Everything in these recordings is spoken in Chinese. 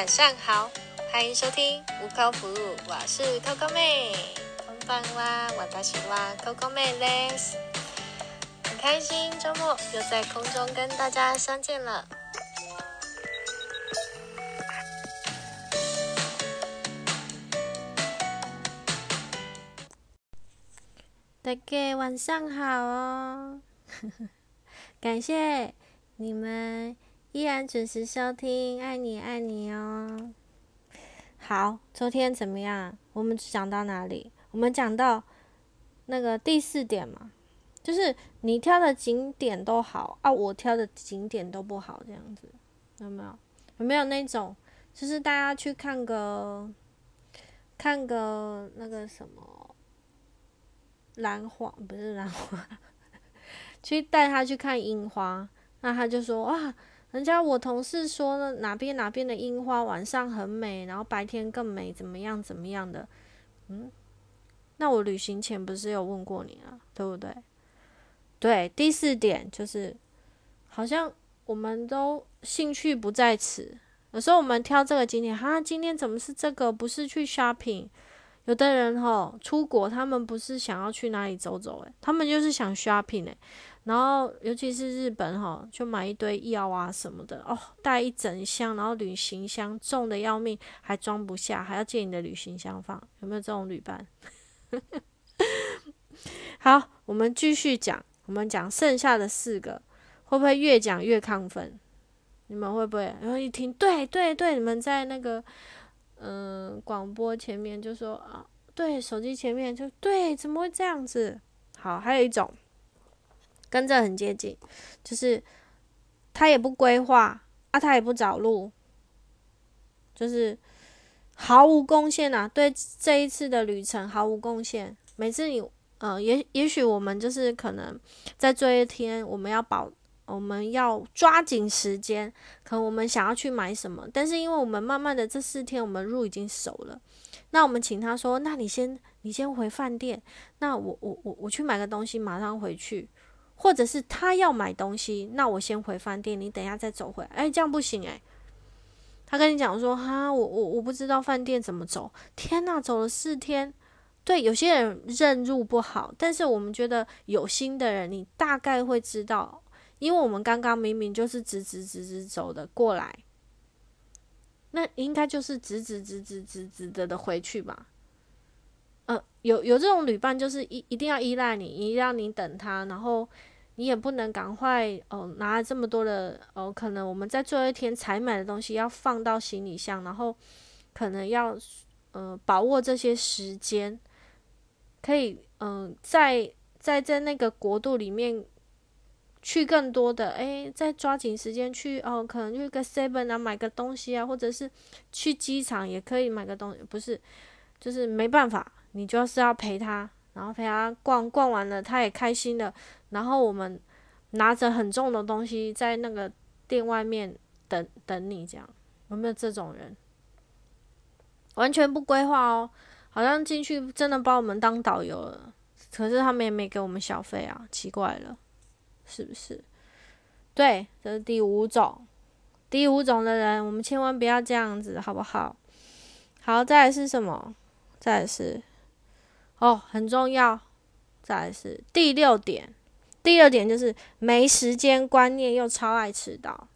晚上好，欢迎收听无口服务，我是 Coco 妹。こんばんは、私は Coco 妹です。很开心周末又在空中跟大家相见了。大家晚上好哦，感谢你们 依然准时收听，爱你爱你哦。好，昨天怎么样？我们讲到哪里？我们讲到那个第四点嘛，就是你挑的景点都好啊，我挑的景点都不好，这样子有没有？有没有那种，就是大家去看个看个那个什么兰花，不是兰花，去带他去看樱花，那他就说哇。人家我同事说呢，哪边哪边的樱花晚上很美，然后白天更美，怎么样怎么样的？嗯，那我旅行前不是有问过你了，对不对？对，第四点就是，好像我们都兴趣不在此。有时候我们挑这个景点，哈，今天怎么是这个？不是去 shopping？有的人吼出国，他们不是想要去哪里走走，诶，他们就是想 shopping 诶。然后，尤其是日本哈，就买一堆药啊什么的哦，带一整箱，然后旅行箱重的要命，还装不下，还要借你的旅行箱放，有没有这种旅伴？好，我们继续讲，我们讲剩下的四个，会不会越讲越亢奋？你们会不会？然后一听，对对对，你们在那个嗯广播前面就说啊，对，手机前面就对，怎么会这样子？好，还有一种。跟这很接近，就是他也不规划啊，他也不找路，就是毫无贡献呐。对这一次的旅程毫无贡献。每次你，呃，也也许我们就是可能在这一天，我们要保，我们要抓紧时间，可能我们想要去买什么，但是因为我们慢慢的这四天，我们路已经熟了，那我们请他说，那你先，你先回饭店，那我我我我去买个东西，马上回去。或者是他要买东西，那我先回饭店，你等一下再走回来。哎，这样不行哎。他跟你讲说，哈，我我我不知道饭店怎么走。天呐，走了四天。对，有些人认路不好，但是我们觉得有心的人，你大概会知道，因为我们刚刚明明就是直直直直走的过来，那应该就是直直直直直直的的回去吧。呃，有有这种旅伴，就是一一定要依赖你，一定要你等他，然后。你也不能赶快哦，拿了这么多的哦，可能我们在最后一天才买的东西要放到行李箱，然后可能要呃把握这些时间，可以嗯在在在那个国度里面去更多的诶，再抓紧时间去哦，可能去个 seven 啊买个东西啊，或者是去机场也可以买个东西，不是就是没办法，你就是要陪他。然后陪他逛逛完了，他也开心了。然后我们拿着很重的东西在那个店外面等等你，这样有没有这种人？完全不规划哦，好像进去真的把我们当导游了。可是他们也没给我们小费啊，奇怪了，是不是？对，这是第五种，第五种的人，我们千万不要这样子，好不好？好，再来是什么？再来是。哦，很重要。再来是第六点，第二点就是没时间观念又超爱迟到。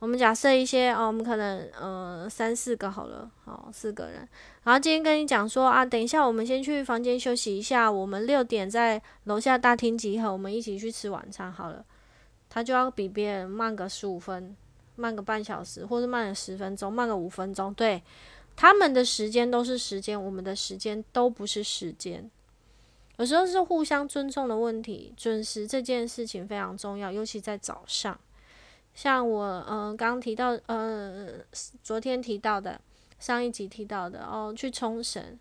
我们假设一些哦，我们可能呃三四个好了，好四个人。然后今天跟你讲说啊，等一下我们先去房间休息一下，我们六点在楼下大厅集合，我们一起去吃晚餐好了。他就要比别人慢个十五分，慢个半小时，或者慢个十分钟，慢个五分钟，对。他们的时间都是时间，我们的时间都不是时间。有时候是互相尊重的问题，准时这件事情非常重要，尤其在早上。像我，嗯，刚刚提到，呃，昨天提到的，上一集提到的，哦，去冲绳，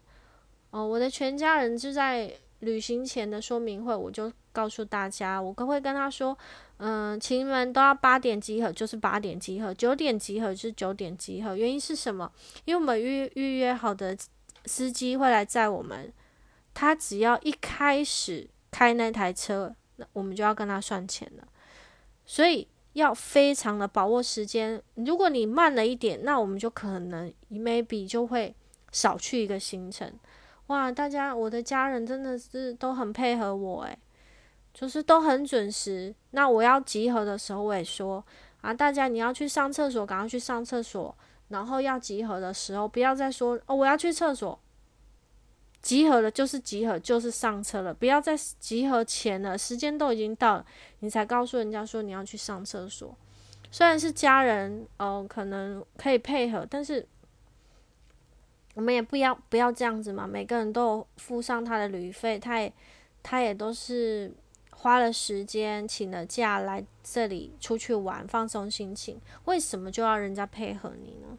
哦，我的全家人就在旅行前的说明会，我就告诉大家，我都会跟他说。嗯，亲们都要八点集合，就是八点集合；九点集合就是九点集合。原因是什么？因为我们预预约好的司机会来载我们，他只要一开始开那台车，那我们就要跟他算钱了。所以要非常的把握时间。如果你慢了一点，那我们就可能 maybe 就会少去一个行程。哇，大家，我的家人真的是都很配合我，诶，就是都很准时。那我要集合的时候，我也说啊，大家你要去上厕所，赶快去上厕所。然后要集合的时候，不要再说哦，我要去厕所。集合了就是集合，就是上车了。不要在集合前了，时间都已经到了，你才告诉人家说你要去上厕所。虽然是家人，哦，可能可以配合，但是我们也不要不要这样子嘛。每个人都有付上他的旅费，他也他也都是花了时间请了假来这里出去玩，放松心情。为什么就要人家配合你呢？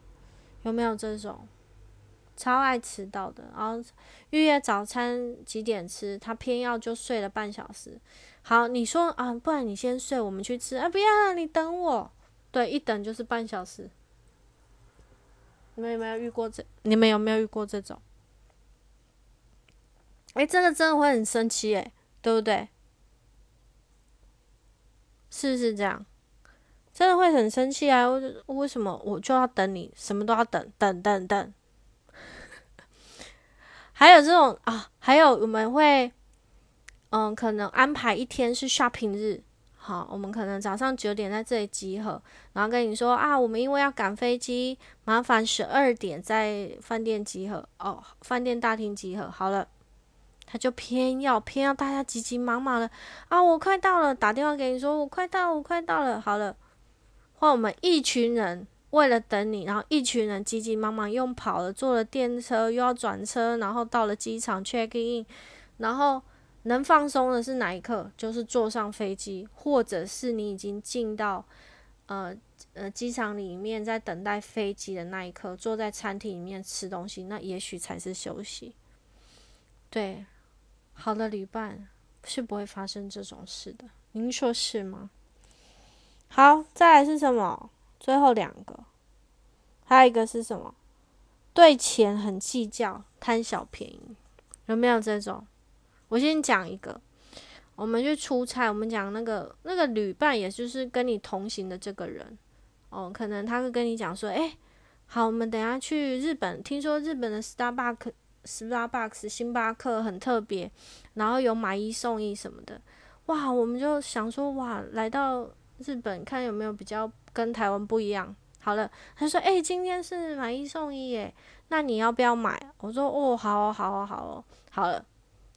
有没有这种？超爱迟到的，然后预约早餐几点吃，他偏要就睡了半小时。好，你说啊，不然你先睡，我们去吃啊？不要，你等我。对，一等就是半小时。你们有没有遇过这？你们有没有遇过这种？哎，真的真的会很生气，哎，对不对？是不是这样？真的会很生气啊！为为什么我就要等你？什么都要等，等等等。还有这种啊，还有我们会，嗯，可能安排一天是 shopping 日，好，我们可能早上九点在这里集合，然后跟你说啊，我们因为要赶飞机，麻烦十二点在饭店集合哦，饭店大厅集合好了，他就偏要偏要大家急急忙忙的啊，我快到了，打电话给你说我快到，我快到了，好了，换我们一群人。为了等你，然后一群人急急忙忙用跑了，坐了电车又要转车，然后到了机场 check in，然后能放松的是哪一刻？就是坐上飞机，或者是你已经进到呃呃机场里面，在等待飞机的那一刻，坐在餐厅里面吃东西，那也许才是休息。对，好的旅伴是不会发生这种事的，您说是吗？好，再来是什么？最后两个，还有一个是什么？对钱很计较，贪小便宜，有没有这种？我先讲一个，我们去出差，我们讲那个那个旅伴，也就是跟你同行的这个人，哦，可能他会跟你讲说，哎，好，我们等下去日本，听说日本的 Starbucks、Starbucks、星巴克很特别，然后有买一送一什么的，哇，我们就想说，哇，来到日本看有没有比较。跟台湾不一样。好了，他说：“哎，今天是买一送一耶，那你要不要买？”我说：“哦，好哦，好哦，好哦，好了。”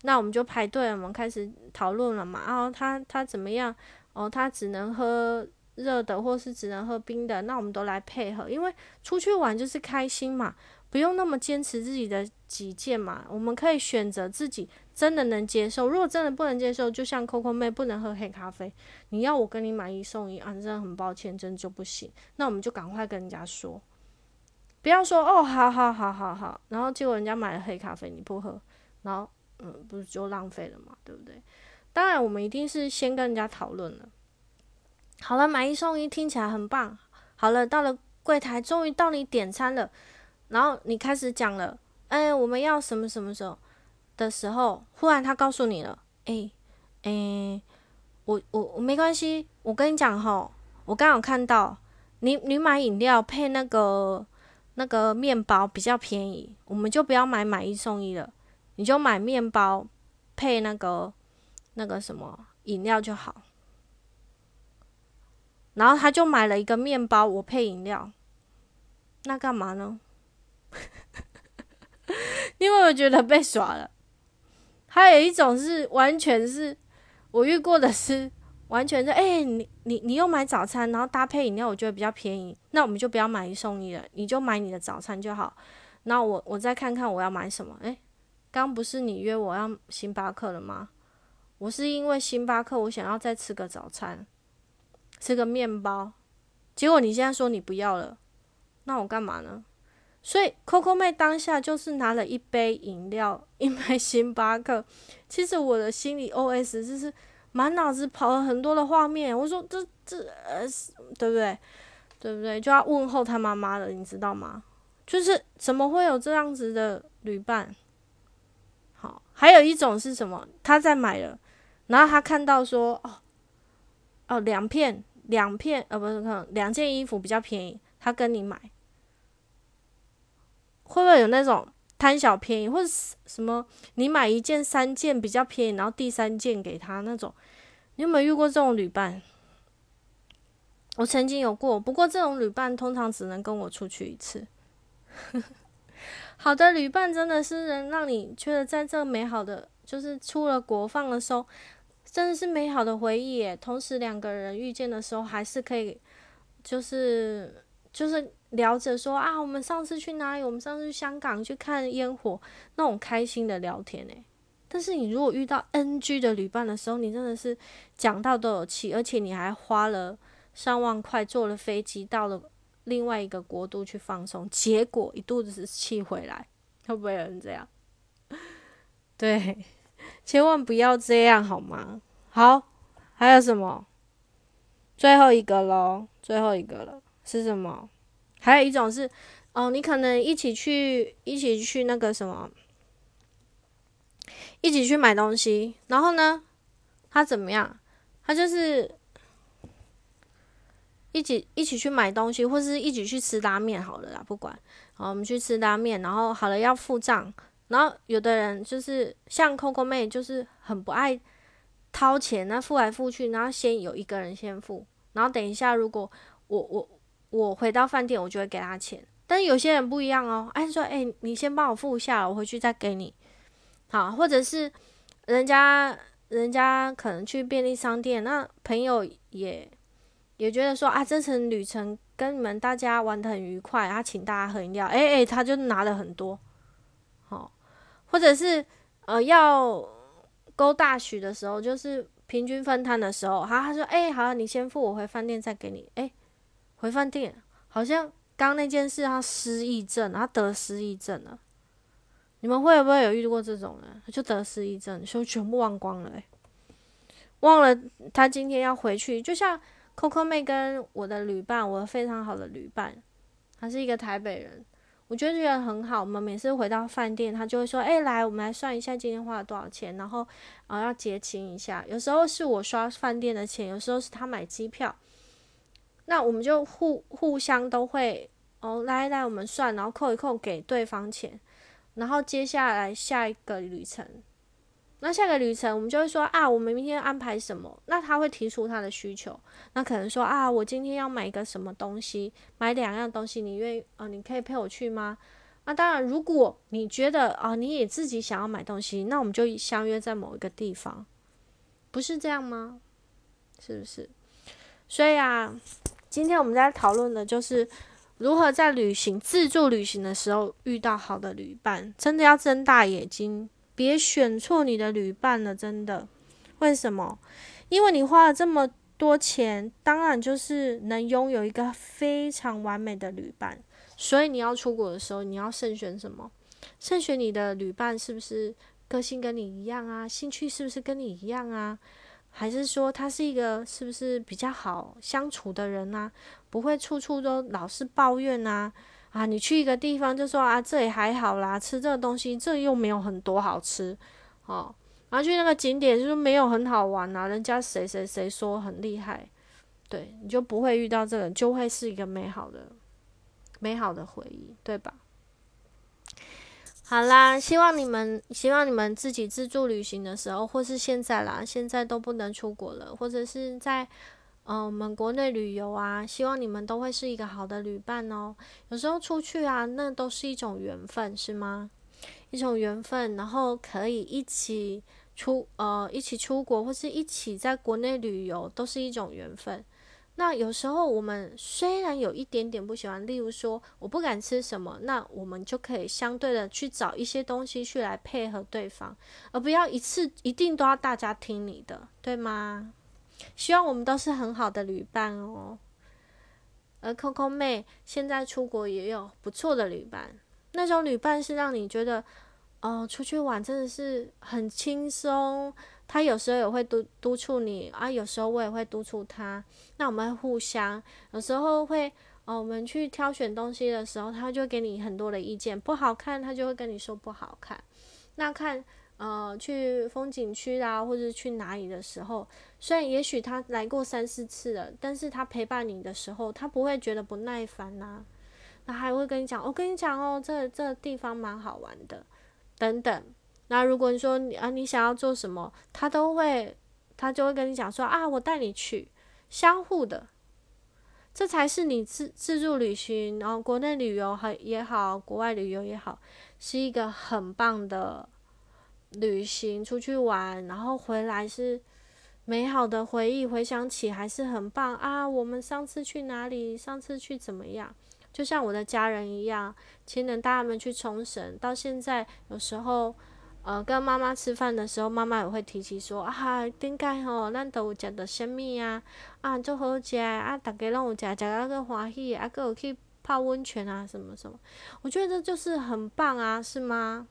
那我们就排队，我们开始讨论了嘛。然后他他怎么样？哦，他只能喝热的，或是只能喝冰的。那我们都来配合，因为出去玩就是开心嘛。不用那么坚持自己的己见嘛，我们可以选择自己真的能接受。如果真的不能接受，就像 Coco 妹不能喝黑咖啡，你要我跟你买一送一啊，真的很抱歉，真的就不行。那我们就赶快跟人家说，不要说哦，好好好好好，然后结果人家买了黑咖啡你不喝，然后嗯，不是就浪费了嘛，对不对？当然我们一定是先跟人家讨论了。好了，买一送一听起来很棒。好了，到了柜台，终于到你点餐了。然后你开始讲了，哎，我们要什么什么时候的时候，忽然他告诉你了，哎，哎，我我我没关系，我跟你讲哈，我刚好看到你你买饮料配那个那个面包比较便宜，我们就不要买买一送一了，你就买面包配那个那个什么饮料就好。然后他就买了一个面包，我配饮料，那干嘛呢？你有没有觉得被耍了？还有一种是完全是我遇过的是完全是，哎，你你你又买早餐，然后搭配饮料，我觉得比较便宜，那我们就不要买一送一了，你就买你的早餐就好。那我我再看看我要买什么。哎，刚不是你约我要星巴克了吗？我是因为星巴克，我想要再吃个早餐，吃个面包，结果你现在说你不要了，那我干嘛呢？所以，Coco 妹当下就是拿了一杯饮料，一杯星巴克。其实我的心里 OS 就是满脑子跑了很多的画面。我说这这呃，对不对？对不对？就要问候他妈妈了，你知道吗？就是怎么会有这样子的旅伴？好，还有一种是什么？他在买了，然后他看到说哦哦两片两片呃不是可能两件衣服比较便宜，他跟你买，会不会有那种贪小便宜，或者什么你买一件三件比较便宜，然后第三件给他那种？你有没有遇过这种旅伴？我曾经有过，不过这种旅伴通常只能跟我出去一次。好的旅伴真的是能让你觉得在这美好的，就是出了国放的时候，真的是美好的回忆。同时两个人遇见的时候，还是可以，就是就是聊着说啊，我们上次去哪里？我们上次去香港去看烟火，那种开心的聊天诶。但是你如果遇到 NG 的旅伴的时候，你真的是讲到都有气，而且你还花了上万块坐了飞机到了。另外一个国度去放松，结果一肚子气回来，会不会有人这样？对，千万不要这样好吗？好，还有什么？最后一个喽，最后一个了，是什么？还有一种是，哦，你可能一起去，一起去那个什么，一起去买东西，然后呢，他怎么样？他就是。一起一起去买东西，或是一起去吃拉面，好了啦，不管。好，我们去吃拉面，然后好了要付账，然后有的人就是像 Coco 妹，就是很不爱掏钱，那付来付去，然后先有一个人先付，然后等一下如果我我我回到饭店，我就会给他钱。但有些人不一样哦，哎说哎你先帮我付一下，我回去再给你。好，或者是人家人家可能去便利商店，那朋友也。也觉得说啊，这程旅程跟你们大家玩的很愉快，他请大家喝饮料，哎哎，他就拿了很多，好，或者是呃要勾大许的时候，就是平均分摊的时候，好，他说哎好，你先付，我回饭店再给你，哎，回饭店好像刚那件事他失忆症，他得失忆症了，你们会不会有遇过这种人？就得失忆症，就全部忘光了，哎，忘了他今天要回去，就像。Coco 妹跟我的旅伴，我非常好的旅伴，他是一个台北人，我觉得觉得很好。我们每次回到饭店，他就会说：“哎，来，我们来算一下今天花了多少钱，然后啊要结清一下。”有时候是我刷饭店的钱，有时候是他买机票，那我们就互互相都会哦，来来，我们算，然后扣一扣给对方钱，然后接下来下一个旅程。那下个旅程，我们就会说啊，我们明天安排什么？那他会提出他的需求，那可能说啊，我今天要买一个什么东西，买两样东西，你愿意啊？你可以陪我去吗？那当然，如果你觉得啊，你也自己想要买东西，那我们就相约在某一个地方，不是这样吗？是不是？所以啊，今天我们在讨论的就是如何在旅行、自助旅行的时候遇到好的旅伴，真的要睁大眼睛。别选错你的旅伴了，真的。为什么？因为你花了这么多钱，当然就是能拥有一个非常完美的旅伴。所以你要出国的时候，你要慎选什么？慎选你的旅伴是不是个性跟你一样啊？兴趣是不是跟你一样啊？还是说他是一个是不是比较好相处的人啊？不会处处都老是抱怨啊？啊，你去一个地方就说啊，这里还好啦，吃这个东西，这又没有很多好吃，哦，然后去那个景点就是没有很好玩啊，人家谁谁谁说很厉害，对，你就不会遇到这个，就会是一个美好的、美好的回忆，对吧？好啦，希望你们，希望你们自己自助旅行的时候，或是现在啦，现在都不能出国了，或者是在。嗯，我们国内旅游啊，希望你们都会是一个好的旅伴哦。有时候出去啊，那都是一种缘分，是吗？一种缘分，然后可以一起出呃，一起出国，或是一起在国内旅游，都是一种缘分。那有时候我们虽然有一点点不喜欢，例如说我不敢吃什么，那我们就可以相对的去找一些东西去来配合对方，而不要一次一定都要大家听你的，对吗？希望我们都是很好的旅伴哦。而 Coco 妹现在出国也有不错的旅伴，那种旅伴是让你觉得，哦，出去玩真的是很轻松。他有时候也会督督促你啊，有时候我也会督促他。那我们互相，有时候会，哦，我们去挑选东西的时候，他就给你很多的意见，不好看，他就会跟你说不好看。那看。呃，去风景区啦，或者去哪里的时候，虽然也许他来过三四次了，但是他陪伴你的时候，他不会觉得不耐烦呐，他还会跟你讲，我跟你讲哦，这这地方蛮好玩的，等等。那如果你说你啊，你想要做什么，他都会，他就会跟你讲说啊，我带你去，相互的，这才是你自自助旅行，然后国内旅游还也好，国外旅游也好，是一个很棒的。旅行出去玩，然后回来是美好的回忆，回想起还是很棒啊！我们上次去哪里？上次去怎么样？就像我的家人一样，亲人带他们去冲绳，到现在有时候，呃，跟妈妈吃饭的时候，妈妈也会提起说啊，顶解吼，咱都有食到虾米啊？啊，就好食啊！大家拢有食，食啊个欢喜啊，个有去泡温泉啊，什么什么？我觉得这就是很棒啊，是吗？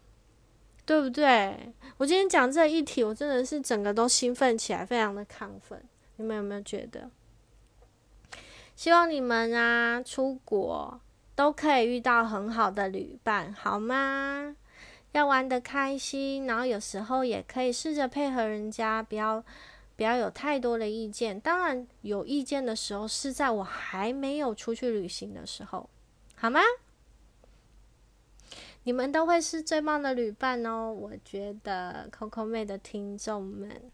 对不对？我今天讲这一题，我真的是整个都兴奋起来，非常的亢奋。你们有没有觉得？希望你们啊，出国都可以遇到很好的旅伴，好吗？要玩的开心，然后有时候也可以试着配合人家，不要不要有太多的意见。当然，有意见的时候是在我还没有出去旅行的时候，好吗？你们都会是最棒的旅伴哦，我觉得 Coco 妹的听众们。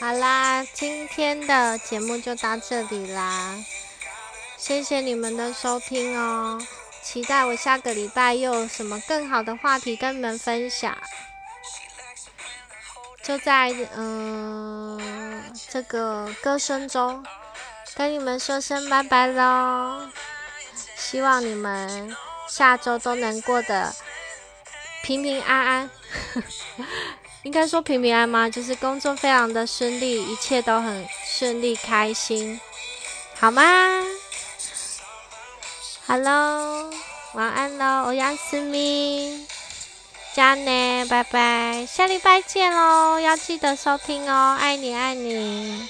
好啦，今天的节目就到这里啦，谢谢你们的收听哦，期待我下个礼拜又有什么更好的话题跟你们分享。就在嗯这个歌声中，跟你们说声拜拜喽。希望你们下周都能过得平平安安，应该说平平安吗？就是工作非常的顺利，一切都很顺利，开心，好吗？Hello，晚安喽，欧阳思敏。佳妮，拜拜，下礼拜见喽，要记得收听哦，爱你爱你。